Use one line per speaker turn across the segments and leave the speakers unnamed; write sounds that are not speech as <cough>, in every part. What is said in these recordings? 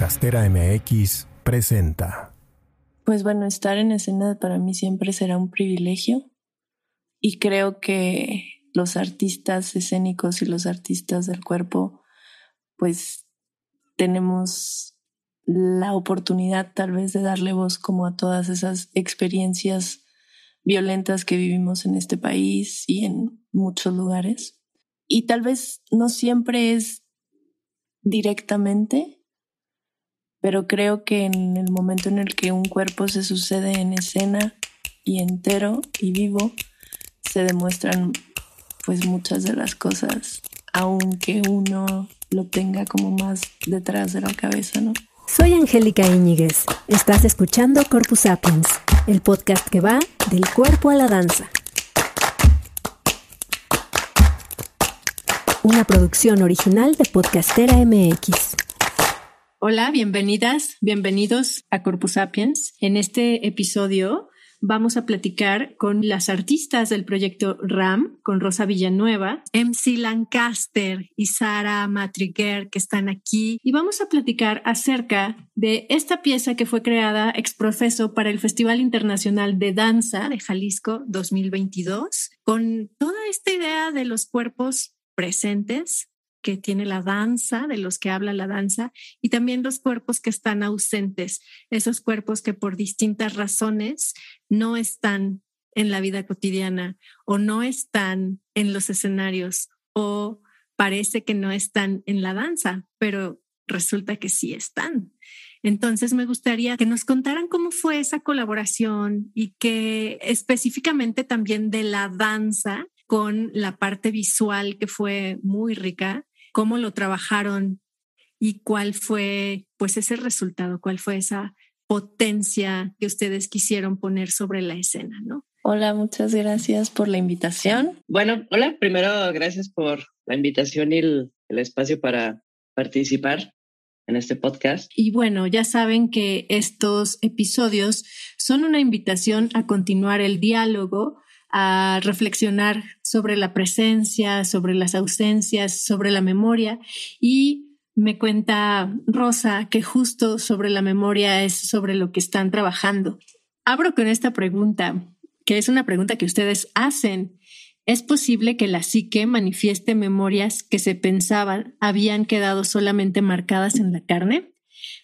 Podcastera MX presenta.
Pues bueno, estar en escena para mí siempre será un privilegio y creo que los artistas escénicos y los artistas del cuerpo pues tenemos la oportunidad tal vez de darle voz como a todas esas experiencias violentas que vivimos en este país y en muchos lugares. Y tal vez no siempre es directamente, pero creo que en el momento en el que un cuerpo se sucede en escena y entero y vivo, se demuestran pues muchas de las cosas, aunque uno lo tenga como más detrás de la cabeza, ¿no?
Soy Angélica Íñiguez. Estás escuchando Corpus Sapiens, el podcast que va del cuerpo a la danza. Una producción original de Podcastera MX.
Hola, bienvenidas, bienvenidos a Corpus Sapiens. En este episodio vamos a platicar con las artistas del proyecto RAM, con Rosa Villanueva, MC Lancaster y Sara Matriguer, que están aquí, y vamos a platicar acerca de esta pieza que fue creada ex profeso para el Festival Internacional de Danza de Jalisco 2022, con toda esta idea de los cuerpos presentes que tiene la danza, de los que habla la danza, y también los cuerpos que están ausentes, esos cuerpos que por distintas razones no están en la vida cotidiana o no están en los escenarios o parece que no están en la danza, pero resulta que sí están. Entonces me gustaría que nos contaran cómo fue esa colaboración y que específicamente también de la danza con la parte visual que fue muy rica cómo lo trabajaron y cuál fue pues ese resultado, cuál fue esa potencia que ustedes quisieron poner sobre la escena, ¿no?
Hola, muchas gracias por la invitación.
Bueno, hola, primero gracias por la invitación y el, el espacio para participar en este podcast.
Y bueno, ya saben que estos episodios son una invitación a continuar el diálogo a reflexionar sobre la presencia, sobre las ausencias, sobre la memoria y me cuenta Rosa que justo sobre la memoria es sobre lo que están trabajando. Abro con esta pregunta, que es una pregunta que ustedes hacen. ¿Es posible que la psique manifieste memorias que se pensaban habían quedado solamente marcadas en la carne?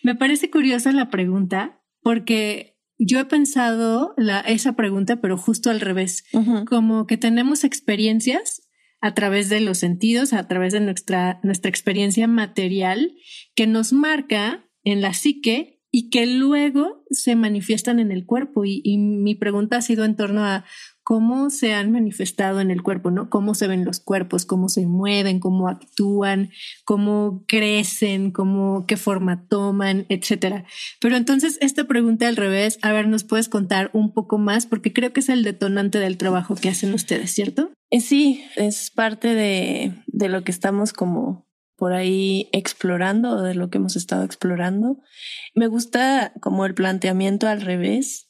Me parece curiosa la pregunta porque yo he pensado la, esa pregunta, pero justo al revés, como que tenemos experiencias a través de los sentidos, a través de nuestra, nuestra experiencia material, que nos marca en la psique y que luego se manifiestan en el cuerpo. y mi pregunta ha sido en torno a cómo se han manifestado en el cuerpo, ¿no? Cómo se ven los cuerpos, cómo se mueven, cómo actúan, cómo crecen, cómo, qué forma toman, etcétera. Pero entonces esta pregunta al revés, a ver, ¿nos puedes contar un poco más? Porque creo que es el detonante del trabajo que hacen ustedes, ¿cierto?
Eh, sí, es parte de, de lo que estamos como por ahí explorando o de lo que hemos estado explorando. Me gusta como el planteamiento al revés,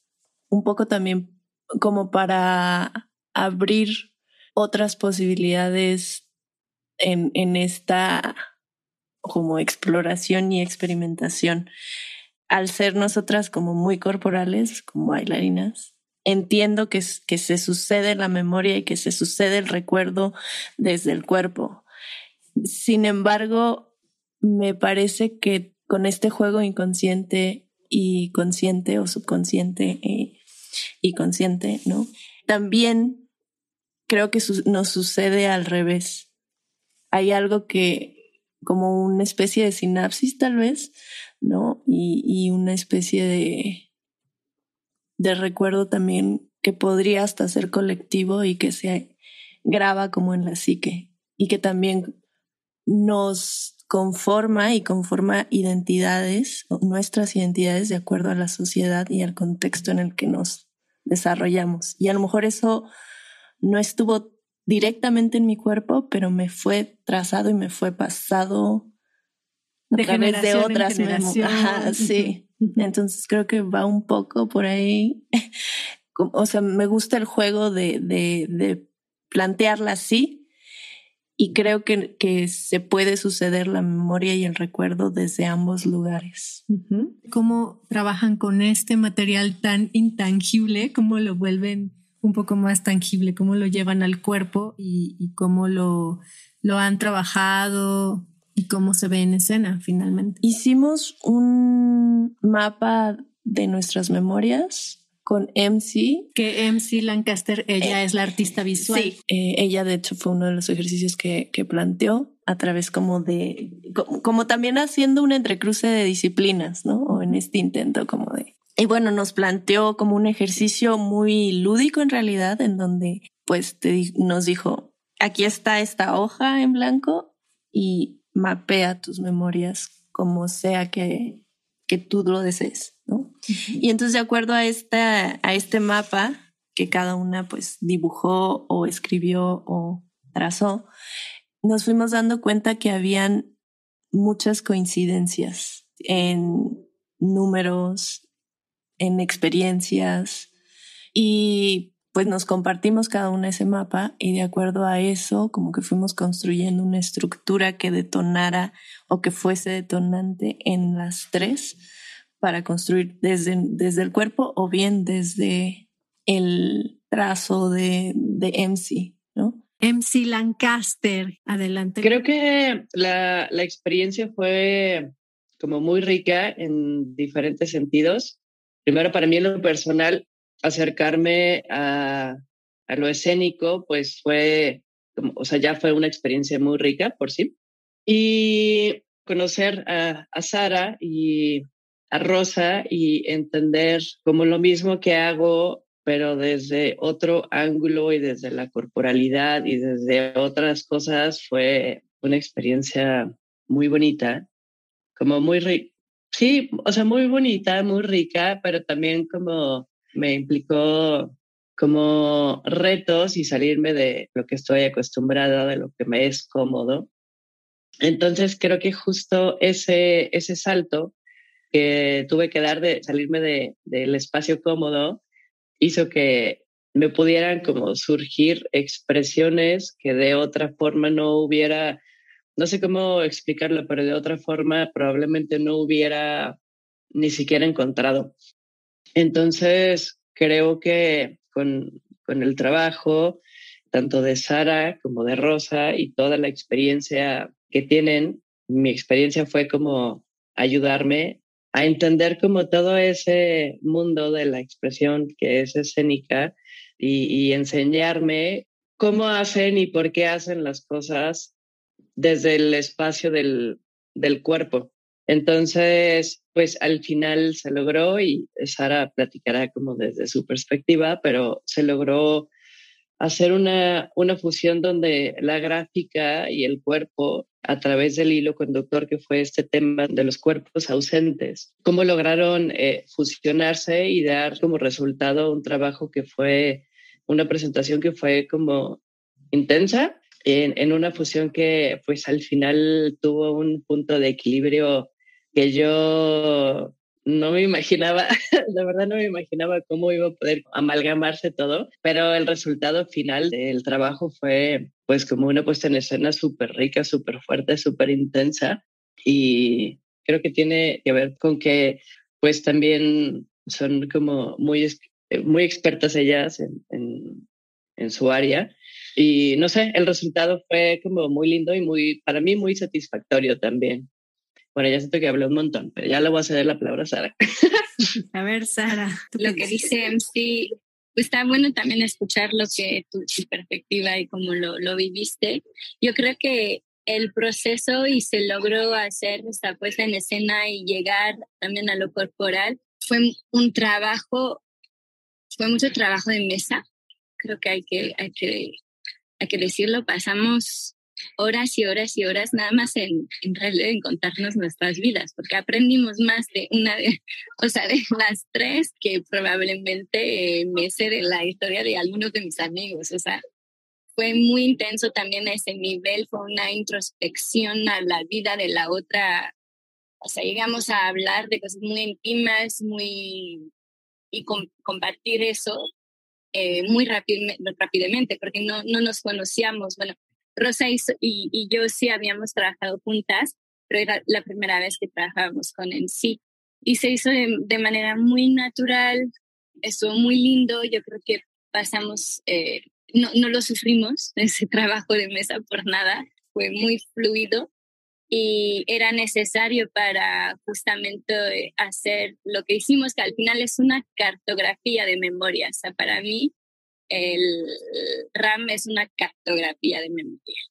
un poco también como para abrir otras posibilidades en, en esta como exploración y experimentación. Al ser nosotras como muy corporales, como bailarinas, entiendo que, que se sucede la memoria y que se sucede el recuerdo desde el cuerpo. Sin embargo, me parece que con este juego inconsciente y consciente o subconsciente eh, y consciente, ¿no? También creo que nos sucede al revés. Hay algo que, como una especie de sinapsis tal vez, ¿no? Y, y una especie de, de recuerdo también que podría hasta ser colectivo y que se graba como en la psique y que también nos conforma y conforma identidades, nuestras identidades de acuerdo a la sociedad y al contexto en el que nos desarrollamos. Y a lo mejor eso no estuvo directamente en mi cuerpo, pero me fue trazado y me fue pasado
de través de otras memorias.
sí. <laughs> Entonces creo que va un poco por ahí. <laughs> o sea, me gusta el juego de, de, de plantearla así y creo que, que se puede suceder la memoria y el recuerdo desde ambos lugares.
¿Cómo trabajan con este material tan intangible? ¿Cómo lo vuelven un poco más tangible? ¿Cómo lo llevan al cuerpo y, cómo lo, lo han trabajado y cómo se ve en escena finalmente?
Hicimos un mapa de nuestras memorias con MC.
Que MC Lancaster, ella es la artista visual. Sí,
eh, ella de hecho fue uno de los ejercicios que, que planteó a través como de, como, también haciendo un entrecruce de disciplinas, ¿no? O en este intento como de... Y bueno, nos planteó como un ejercicio muy lúdico en realidad, en donde pues te, nos dijo, aquí está esta hoja en blanco y mapea tus memorias como sea que, que tú lo desees. Y entonces de acuerdo a, esta, a este mapa que cada una pues dibujó o escribió o trazó, nos fuimos dando cuenta que habían muchas coincidencias en números, en experiencias y pues nos compartimos cada una ese mapa y de acuerdo a eso como que fuimos construyendo una estructura que detonara o que fuese detonante en las tres para construir desde, desde el cuerpo o bien desde el trazo de, de MC, ¿no?
MC Lancaster, adelante.
Creo que la, la experiencia fue como muy rica en diferentes sentidos. Primero, para mí en lo personal, acercarme a, a lo escénico, pues fue, como, o sea, ya fue una experiencia muy rica por sí. Y conocer a, a Sara y a Rosa y entender como lo mismo que hago, pero desde otro ángulo y desde la corporalidad y desde otras cosas, fue una experiencia muy bonita, como muy rica. Sí, o sea, muy bonita, muy rica, pero también como me implicó como retos y salirme de lo que estoy acostumbrada, de lo que me es cómodo. Entonces creo que justo ese, ese salto que tuve que dar de salirme de, del espacio cómodo hizo que me pudieran como surgir expresiones que de otra forma no hubiera, no sé cómo explicarlo, pero de otra forma probablemente no hubiera ni siquiera encontrado. Entonces, creo que con, con el trabajo, tanto de Sara como de Rosa y toda la experiencia que tienen, mi experiencia fue como ayudarme a entender como todo ese mundo de la expresión que es escénica y, enseñarme cómo hacen y por qué hacen las cosas desde el espacio del, del cuerpo. Entonces, pues al final se logró y Sara platicará como desde su perspectiva, pero se logró hacer una, una fusión donde la gráfica y el cuerpo a través del hilo conductor que fue este tema de los cuerpos ausentes, cómo lograron eh, fusionarse y dar como resultado un trabajo que fue una presentación que fue como intensa en, en una fusión que pues al final tuvo un punto de equilibrio que yo no me imaginaba, <laughs> de verdad no me imaginaba cómo iba a poder amalgamarse todo, pero el resultado final del trabajo fue pues como una puesta en escena súper rica, súper fuerte, súper intensa y creo que tiene que ver con que pues también son como muy, muy expertas ellas en, en, en su área y no sé, el resultado fue como muy lindo y muy, para mí muy satisfactorio también. Bueno, ya siento que hablé un montón, pero ya le voy a ceder la palabra a Sara. <laughs>
a ver, Sara.
Lo que dice MC, pues está bueno también escuchar lo que tu, perspectiva y cómo lo, lo viviste. Yo creo que el proceso y se logró hacer esta puesta en escena y llegar también a lo corporal fue un trabajo, fue mucho trabajo de mesa. Creo que hay que, hay que, hay que decirlo. Pasamos horas y horas y horas nada más en, en en contarnos nuestras vidas, porque aprendimos más de una de, <laughs> o sea, de las tres que probablemente eh, me sé de la historia de algunos de mis amigos, o sea, fue muy intenso también a ese nivel, fue una introspección a la vida de la otra, o sea, llegamos a hablar de cosas muy íntimas, muy, y compartir eso eh, muy rápidamente, porque no, no nos conocíamos, bueno, Rosa y, y, yo sí habíamos trabajado juntas, pero era la primera vez que trabajábamos con en sí. Y se hizo de, manera muy natural, estuvo muy lindo, yo creo que pasamos, eh, no, no lo sufrimos, <laughs> ese trabajo de mesa por nada, fue muy fluido y era necesario para justamente hacer lo que hicimos, que al final es una cartografía de memoria. O sea, para mí el RAM es una cartografía de memoria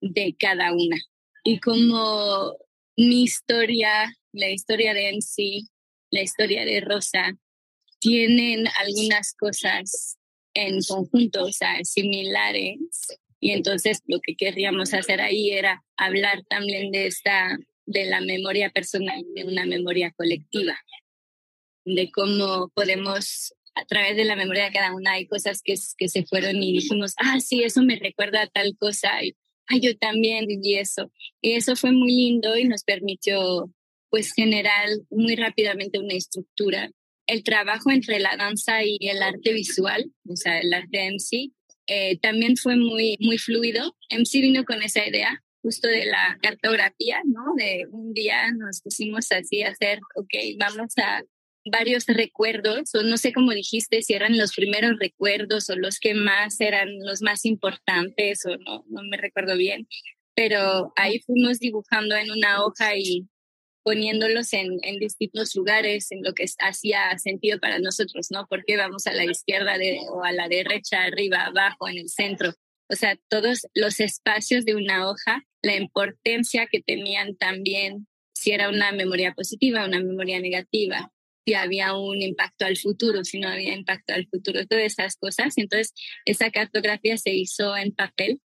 de cada una. Y como mi historia, la historia de MC, la historia de Rosa, tienen algunas cosas en conjunto, o sea, similares, y entonces lo que querríamos hacer ahí era hablar también de esta, de la memoria personal, de una memoria colectiva, de cómo podemos, a través de la memoria de cada una, hay cosas que, que se fueron y dijimos, ah, sí, eso me recuerda a tal cosa, y ah, yo también viví eso. Y eso fue muy lindo y nos permitió pues generar muy rápidamente una estructura. El trabajo entre la danza y el arte visual, o sea, el arte MC, eh, también fue muy, muy fluido. MC vino con esa idea justo de la cartografía, ¿no? De un día nos pusimos así a hacer, ok, vamos a varios recuerdos, o no sé cómo dijiste, si eran los primeros recuerdos o los que más eran los más importantes, o no, no me recuerdo bien, pero ahí fuimos dibujando en una hoja y poniéndolos en, en, distintos lugares, en lo que hacía sentido para nosotros, ¿no? Porque vamos a la izquierda de, o a la derecha, arriba, abajo, en el centro. O sea, todos los espacios de una hoja, la importancia que tenían también, si era una memoria positiva, una memoria negativa, si había un impacto al futuro, si no había impacto al futuro, todas esas cosas. Entonces, esa cartografía se hizo en papel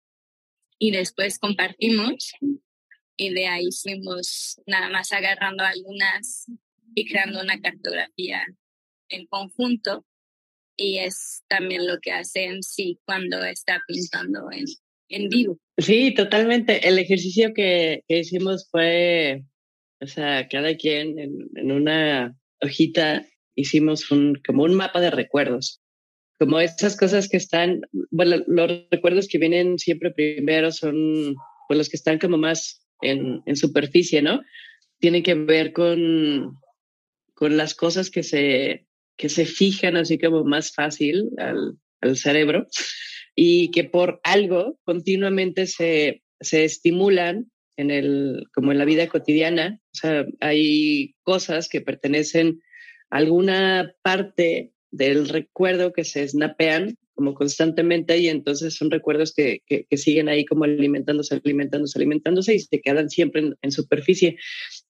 y después compartimos y de ahí fuimos nada más agarrando algunas y creando una cartografía en conjunto y es también lo que hace en sí cuando está pintando en, en vivo.
Sí, totalmente. El ejercicio que, que hicimos fue, o sea, cada quien en, en, una hojita hicimos un, como un mapa de recuerdos, como esas cosas que están, bueno, los recuerdos que vienen siempre primero son pues los que están como más en, en superficie, ¿no? Tiene que ver con, con las cosas que se, que se fijan así como más fácil al, al cerebro y que por algo continuamente se, se estimulan en el, como en la vida cotidiana. O sea, hay cosas que pertenecen a alguna parte del recuerdo que se snapean como constantemente y entonces son recuerdos que, que, siguen ahí como alimentándose, alimentándose, alimentándose y se quedan siempre en, superficie.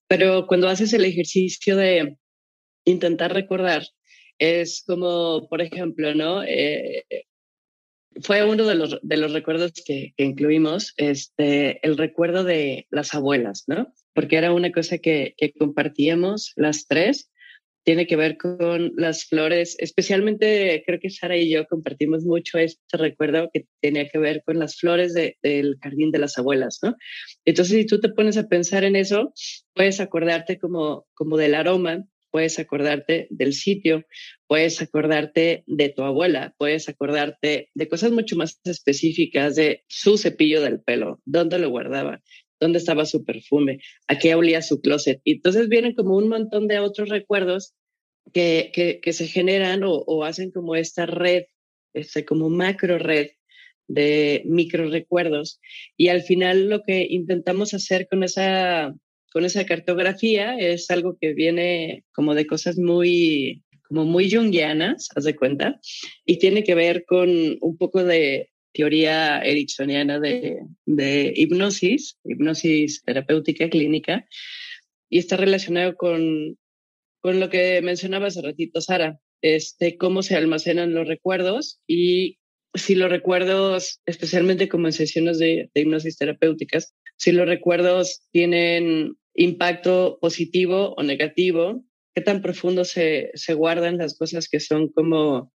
Pero cuando haces el ejercicio de intentar recordar, es como, por ejemplo, ¿no? Eh, fue uno de los, de los recuerdos que, que, incluimos, este, el recuerdo de las abuelas, ¿no? Porque era una cosa que, compartíamos las tres tiene que ver con las flores, especialmente creo que Sara y yo compartimos mucho este recuerdo que tenía que ver con las flores del jardín de las abuelas, ¿no? Entonces, si tú te pones a pensar en eso, puedes acordarte como, como del aroma, puedes acordarte del sitio, puedes acordarte de tu abuela, puedes acordarte de cosas mucho más específicas, de su cepillo del pelo, dónde lo guardaba, dónde estaba su perfume, a qué olía su closet. Y entonces vienen como un montón de otros recuerdos que, que, se generan o, o, hacen como esta red, este, como macro red de micro recuerdos. Y al final lo que intentamos hacer con esa, con esa cartografía es algo que viene como de cosas muy como muy junguianas, haz de cuenta, y tiene que ver con un poco de, teoría ericksoniana de, de hipnosis, hipnosis terapéutica clínica, y está relacionado con, con lo que mencionaba hace ratito Sara, este, cómo se almacenan los recuerdos y si los recuerdos, especialmente como en sesiones de, de hipnosis terapéuticas, si los recuerdos tienen impacto positivo o negativo, qué tan profundo se, se guardan las cosas que son como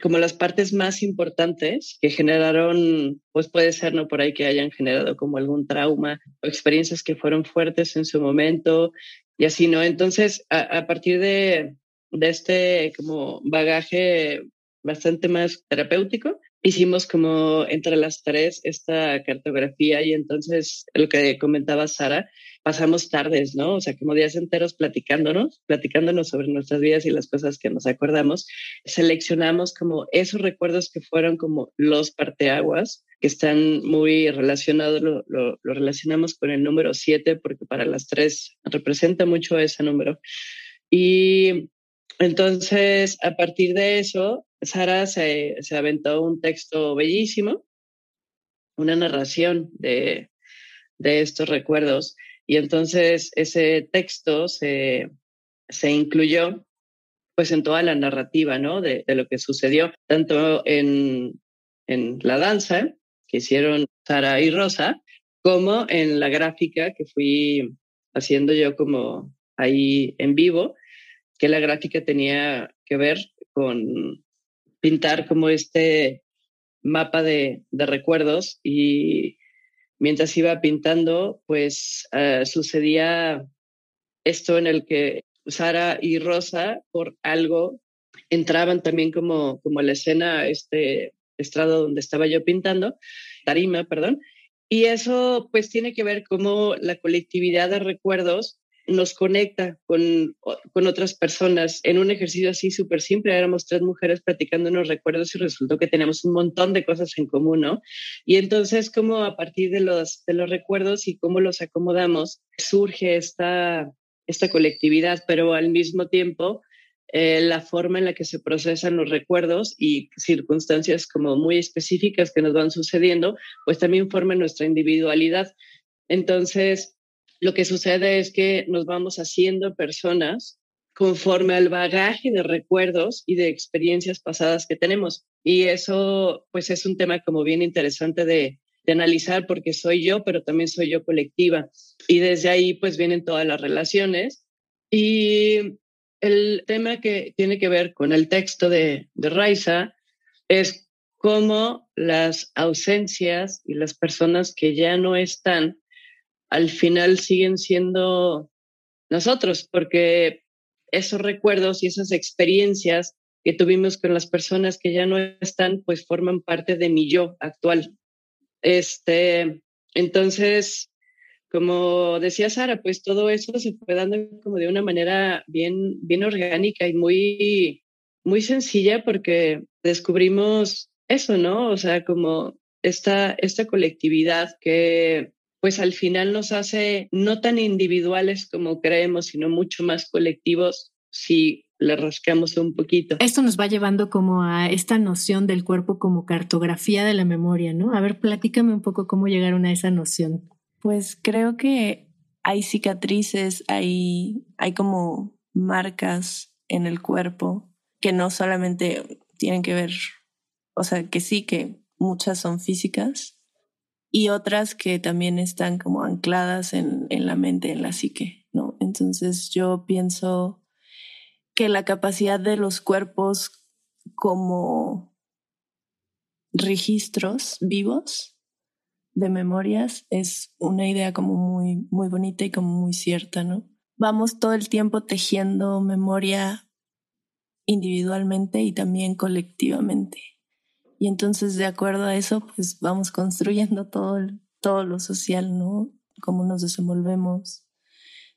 como las partes más importantes que generaron, pues puede ser, ¿no? Por ahí que hayan generado como algún trauma o experiencias que fueron fuertes en su momento y así, ¿no? Entonces, a, partir de, de este como bagaje bastante más terapéutico, hicimos como entre las tres esta cartografía y entonces lo que comentaba Sara, pasamos tardes, ¿no? O sea, como días enteros platicándonos, platicándonos sobre nuestras vidas y las cosas que nos acordamos. Seleccionamos como esos recuerdos que fueron como los parteaguas, que están muy relacionados, lo, lo, lo relacionamos con el número siete, porque para las tres representa mucho ese número. Y entonces, a partir de eso, Sara se, aventó un texto bellísimo, una narración de, estos recuerdos. Y entonces ese texto se, incluyó pues en toda la narrativa, ¿no? De, de lo que sucedió, tanto en, en, la danza que hicieron Sara y Rosa, como en la gráfica que fui haciendo yo como ahí en vivo, que la gráfica tenía que ver con pintar como este mapa de, recuerdos y mientras iba pintando, pues uh, sucedía esto en el que Sara y Rosa, por algo, entraban también como, como la escena, este estrado donde estaba yo pintando, tarima, perdón, y eso pues tiene que ver como la colectividad de recuerdos nos conecta con, con otras personas. En un ejercicio así súper simple, éramos tres mujeres platicando unos recuerdos y resultó que tenemos un montón de cosas en común, ¿no? Y entonces, como a partir de los, de los recuerdos y cómo los acomodamos, surge esta, esta colectividad, pero al mismo tiempo, eh, la forma en la que se procesan los recuerdos y circunstancias como muy específicas que nos van sucediendo, pues también forman nuestra individualidad. Entonces, lo que sucede es que nos vamos haciendo personas conforme al bagaje de recuerdos y de experiencias pasadas que tenemos. Y eso, pues, es un tema como bien interesante de, analizar porque soy yo, pero también soy yo colectiva. Y desde ahí, pues, vienen todas las relaciones. Y el tema que tiene que ver con el texto de, de Raiza es cómo las ausencias y las personas que ya no están al final siguen siendo nosotros, porque esos recuerdos y esas experiencias que tuvimos con las personas que ya no están, pues forman parte de mi yo actual. Este, entonces, como decía Sara, pues todo eso se fue dando como de una manera bien, bien orgánica y muy, muy sencilla porque descubrimos eso, ¿no? O sea, como esta, esta colectividad que pues al final nos hace no tan individuales como creemos, sino mucho más colectivos si le rascamos un poquito.
Esto nos va llevando como a esta noción del cuerpo como cartografía de la memoria, ¿no? A ver, platícame un poco cómo llegaron a esa noción.
Pues creo que hay cicatrices, hay, hay como marcas en el cuerpo que no solamente tienen que ver, o sea, que sí, que muchas son físicas, y otras que también están como ancladas en, en la mente, en la psique, ¿no? Entonces yo pienso que la capacidad de los cuerpos como registros vivos de memorias es una idea como muy, muy bonita y como muy cierta, ¿no? Vamos todo el tiempo tejiendo memoria individualmente y también colectivamente. Y entonces, de acuerdo a eso, pues vamos construyendo todo, todo lo social, ¿no? Cómo nos desenvolvemos,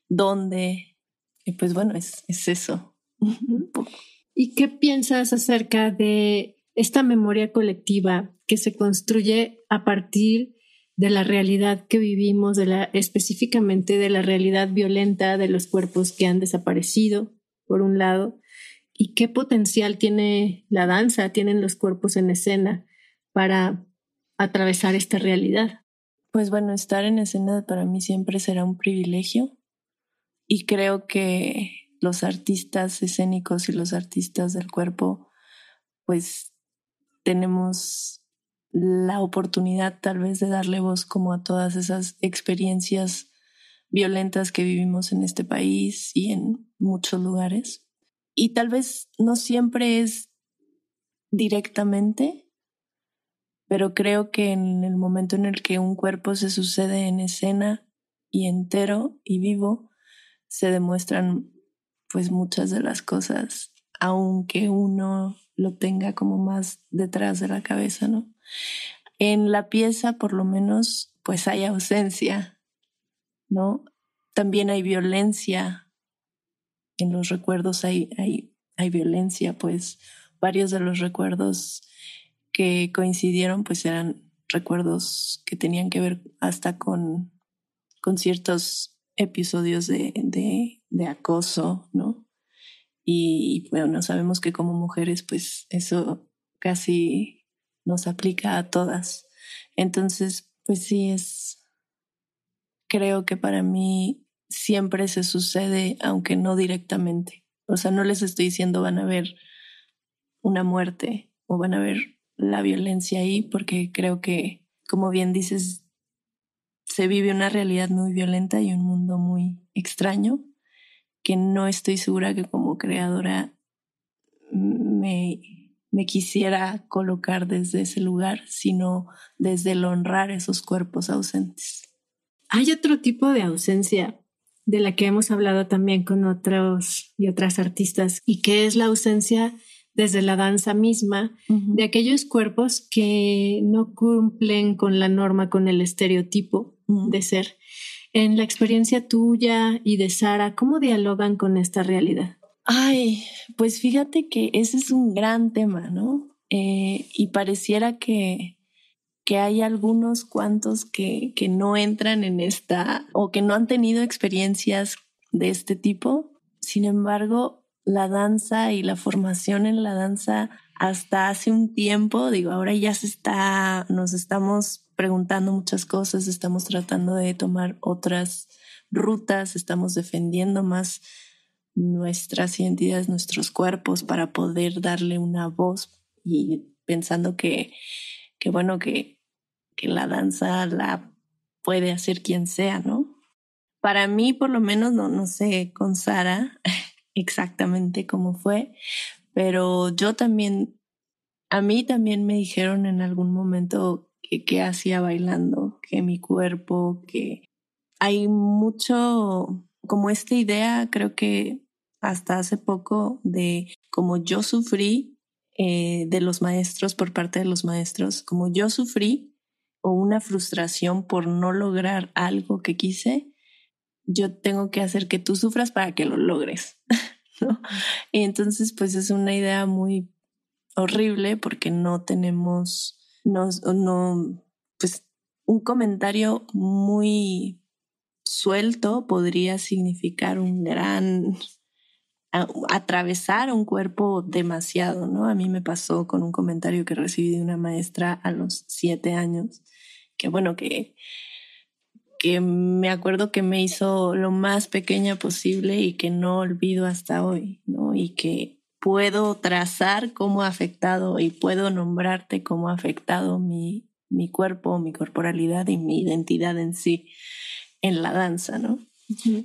dónde. Y pues bueno, es, es eso. <laughs>
¿Y qué piensas acerca de esta memoria colectiva que se construye a partir de la realidad que vivimos, de la, específicamente de la realidad violenta de los cuerpos que han desaparecido, por un lado, y qué potencial tiene la danza, tienen los cuerpos en escena para atravesar esta realidad.
Pues bueno, estar en escena para mí siempre será un privilegio y creo que los artistas escénicos y los artistas del cuerpo pues tenemos la oportunidad tal vez de darle voz como a todas esas experiencias violentas que vivimos en este país y en muchos lugares y tal vez no siempre es directamente, pero creo que en el momento en el que un cuerpo se sucede en escena y entero y vivo, se demuestran pues muchas de las cosas, aunque uno lo tenga como más detrás de la cabeza, ¿no? En la pieza, por lo menos, pues hay ausencia, ¿no? También hay violencia. En los recuerdos hay, hay, hay violencia, pues varios de los recuerdos que coincidieron, pues eran recuerdos que tenían que ver hasta con, con ciertos episodios de, de, de acoso, ¿no? Y bueno, sabemos que como mujeres, pues eso casi nos aplica a todas. Entonces, pues sí es, creo que para mí siempre se sucede, aunque no directamente. O sea, no les estoy diciendo van a ver una muerte o van a ver la violencia ahí, porque creo que, como bien dices, se vive una realidad muy violenta y un mundo muy extraño que no estoy segura que como creadora me, me quisiera colocar desde ese lugar, sino desde el honrar esos cuerpos ausentes.
Hay otro tipo de ausencia de la que hemos hablado también con otros y otras artistas y que es la ausencia desde la danza misma de aquellos cuerpos que no cumplen con la norma, con el estereotipo de ser. En la experiencia tuya y de Sara, ¿cómo dialogan con esta realidad?
Ay, pues fíjate que ese es un gran tema, ¿no? Eh, y pareciera que, que hay algunos cuantos que, que no entran en esta o que no han tenido experiencias de este tipo. Sin embargo, la danza y la formación en la danza hasta hace un tiempo, digo, ahora ya se está, nos estamos preguntando muchas cosas, estamos tratando de tomar otras rutas, estamos defendiendo más nuestras identidades, nuestros cuerpos para poder darle una voz y pensando que, que bueno, que, que la danza la puede hacer quien sea, ¿no? Para mí, por lo menos, no, no sé con Sara <laughs> exactamente cómo fue, pero yo también, a mí también me dijeron en algún momento que, hacía bailando, que mi cuerpo, que hay mucho como esta idea, creo que hasta hace poco, de como yo sufrí eh, de los maestros por parte de los maestros, como yo sufrí o una frustración por no lograr algo que quise, yo tengo que hacer que tú sufras para que lo logres. <laughs> ¿no? Y entonces, pues es una idea muy horrible porque no tenemos no, no, pues un comentario muy suelto podría significar un gran atravesar un cuerpo demasiado, ¿no? A mí me pasó con un comentario que recibí de una maestra a los siete años, que bueno, que, que me acuerdo que me hizo lo más pequeña posible y que no olvido hasta hoy, ¿no? Y que puedo trazar cómo ha afectado y puedo nombrarte cómo ha afectado mi, mi cuerpo, mi corporalidad y mi identidad en sí en la danza, ¿no?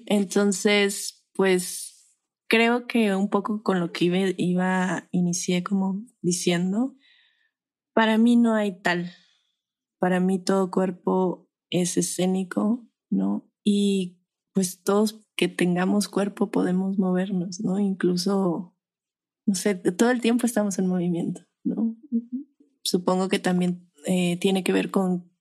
Entonces, pues creo que un poco con lo que iba, iba, inicié como diciendo, para mí no hay tal, para mí todo cuerpo es escénico, ¿no? Y pues todos que tengamos cuerpo podemos movernos, ¿no? Incluso no sé, todo el tiempo estamos en movimiento, ¿no? Supongo que también eh, tiene que ver con,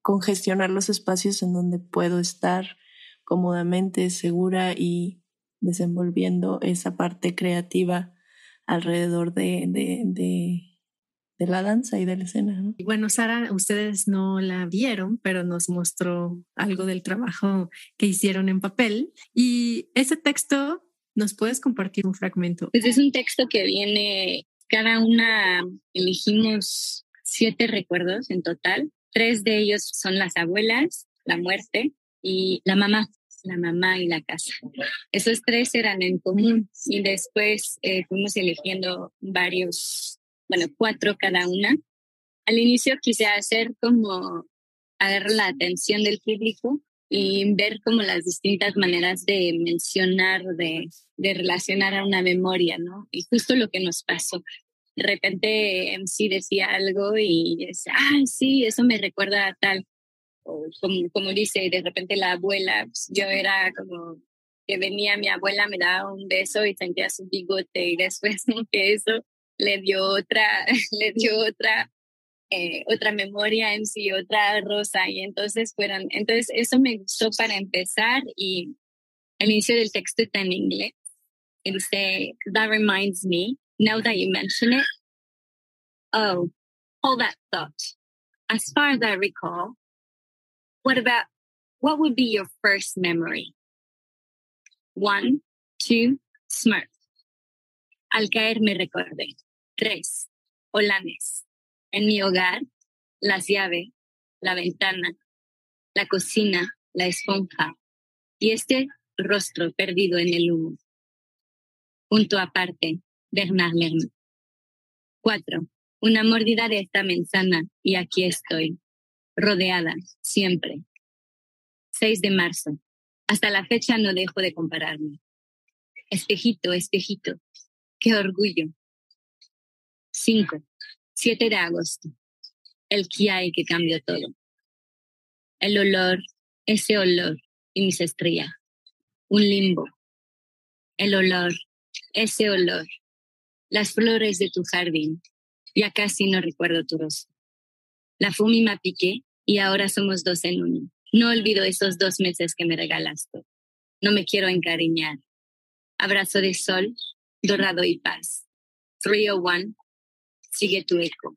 con gestionar los espacios en donde puedo estar cómodamente, segura y desenvolviendo esa parte creativa alrededor de, de, de, de la danza y de la escena. ¿no?
Y bueno, Sara, ustedes no la vieron, pero nos mostró algo del trabajo que hicieron en papel. Y ese texto ¿Nos puedes compartir un fragmento?
Pues es un texto que viene, cada una elegimos siete recuerdos en total. Tres de ellos son las abuelas, la muerte y la mamá, la mamá y la casa. Esos tres eran en común y después eh, fuimos eligiendo varios, bueno, cuatro cada una. Al inicio quise hacer como agarrar la atención del público y ver como las distintas maneras de mencionar, de, de relacionar a una memoria, ¿no? Y justo lo que nos pasó. De repente MC decía algo y decía, ah, sí, eso me recuerda a tal. O como, como dice, de repente la abuela, pues, yo era como que venía mi abuela, me daba un beso y sentía su bigote y después <laughs> que eso le dio otra, <laughs> le dio otra, eh, otra memoria en sí, otra rosa. Y entonces fueron, entonces eso me gustó para empezar y el inicio del texto está en inglés. Y dice, that reminds me, now that you mention it, oh, hold that thought. As far as I recall, what about, what would be your first memory? One, two, smart. Al caer me recordé. Tres, holanes. En mi hogar, las llaves, la ventana, la cocina, la esponja y este rostro perdido en el humo. Punto aparte, Bernard Lerner. Cuatro, una mordida de esta manzana y aquí estoy, rodeada, siempre. 6 de marzo. Hasta la fecha no dejo de compararme. Espejito, espejito, qué orgullo. 5. 7 de agosto. El hay que cambió todo. El olor, ese olor y mis estrellas. Un limbo. El olor, ese olor. Las flores de tu jardín. Ya casi no recuerdo tu rostro. La fumi me piqué y ahora somos dos en uno. No olvido esos dos meses que me regalaste. No me quiero encariñar. Abrazo de sol, dorado y paz. 301, sigue tu eco.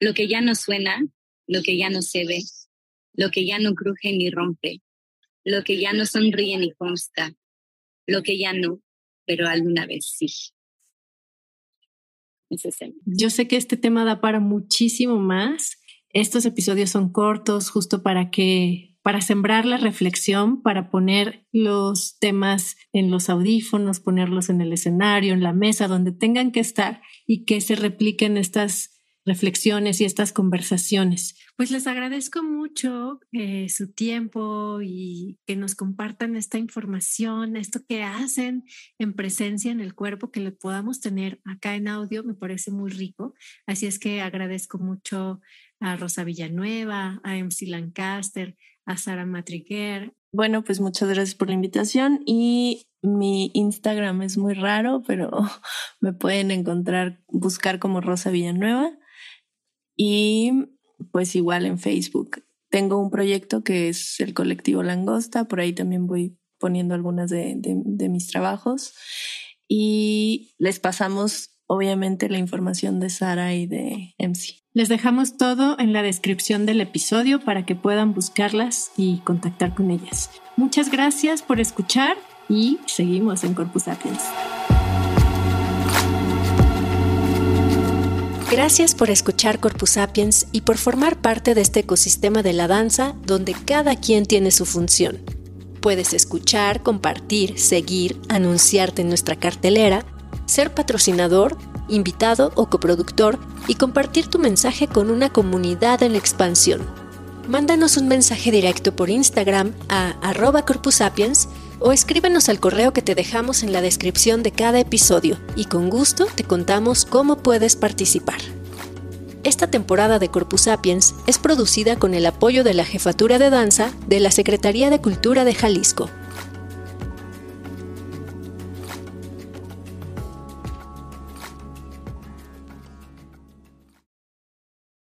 Lo que ya no suena, lo que ya no se ve, lo que ya no cruje ni rompe, lo que ya no sonríe ni consta, lo que ya no, pero alguna vez sí.
Yo sé que este tema da para muchísimo más. Estos episodios son cortos justo para que para sembrar la reflexión, para poner los temas en los audífonos, ponerlos en el escenario, en la mesa, donde tengan que estar y que se repliquen estas reflexiones y estas conversaciones. Pues les agradezco mucho eh, su tiempo y que nos compartan esta información, esto que hacen en presencia en el cuerpo, que lo podamos tener acá en audio, me parece muy rico. Así es que agradezco mucho a Rosa Villanueva, a MC Lancaster, a Sara Matriguer.
Bueno, pues muchas gracias por la invitación y mi Instagram es muy raro, pero <laughs> me pueden encontrar, buscar como Rosa Villanueva y pues igual en Facebook. Tengo un proyecto que es el colectivo Langosta, por ahí también voy poniendo algunas de, de mis trabajos y les pasamos obviamente la información de Sara y de MC.
Les dejamos todo en la descripción del episodio para que puedan buscarlas y contactar con ellas. Muchas gracias por escuchar y seguimos en Corpus Sapiens.
Gracias por escuchar Corpus Sapiens y por formar parte de este ecosistema de la danza donde cada quien tiene su función. Puedes escuchar, compartir, seguir, anunciarte en nuestra cartelera ser patrocinador, invitado o coproductor y compartir tu mensaje con una comunidad en expansión. Mándanos un mensaje directo por Instagram a arroba corpusapiens o escríbenos al correo que te dejamos en la descripción de cada episodio y con gusto te contamos cómo puedes participar. Esta temporada de Corpus Sapiens es producida con el apoyo de la Jefatura de Danza de la Secretaría de Cultura de Jalisco.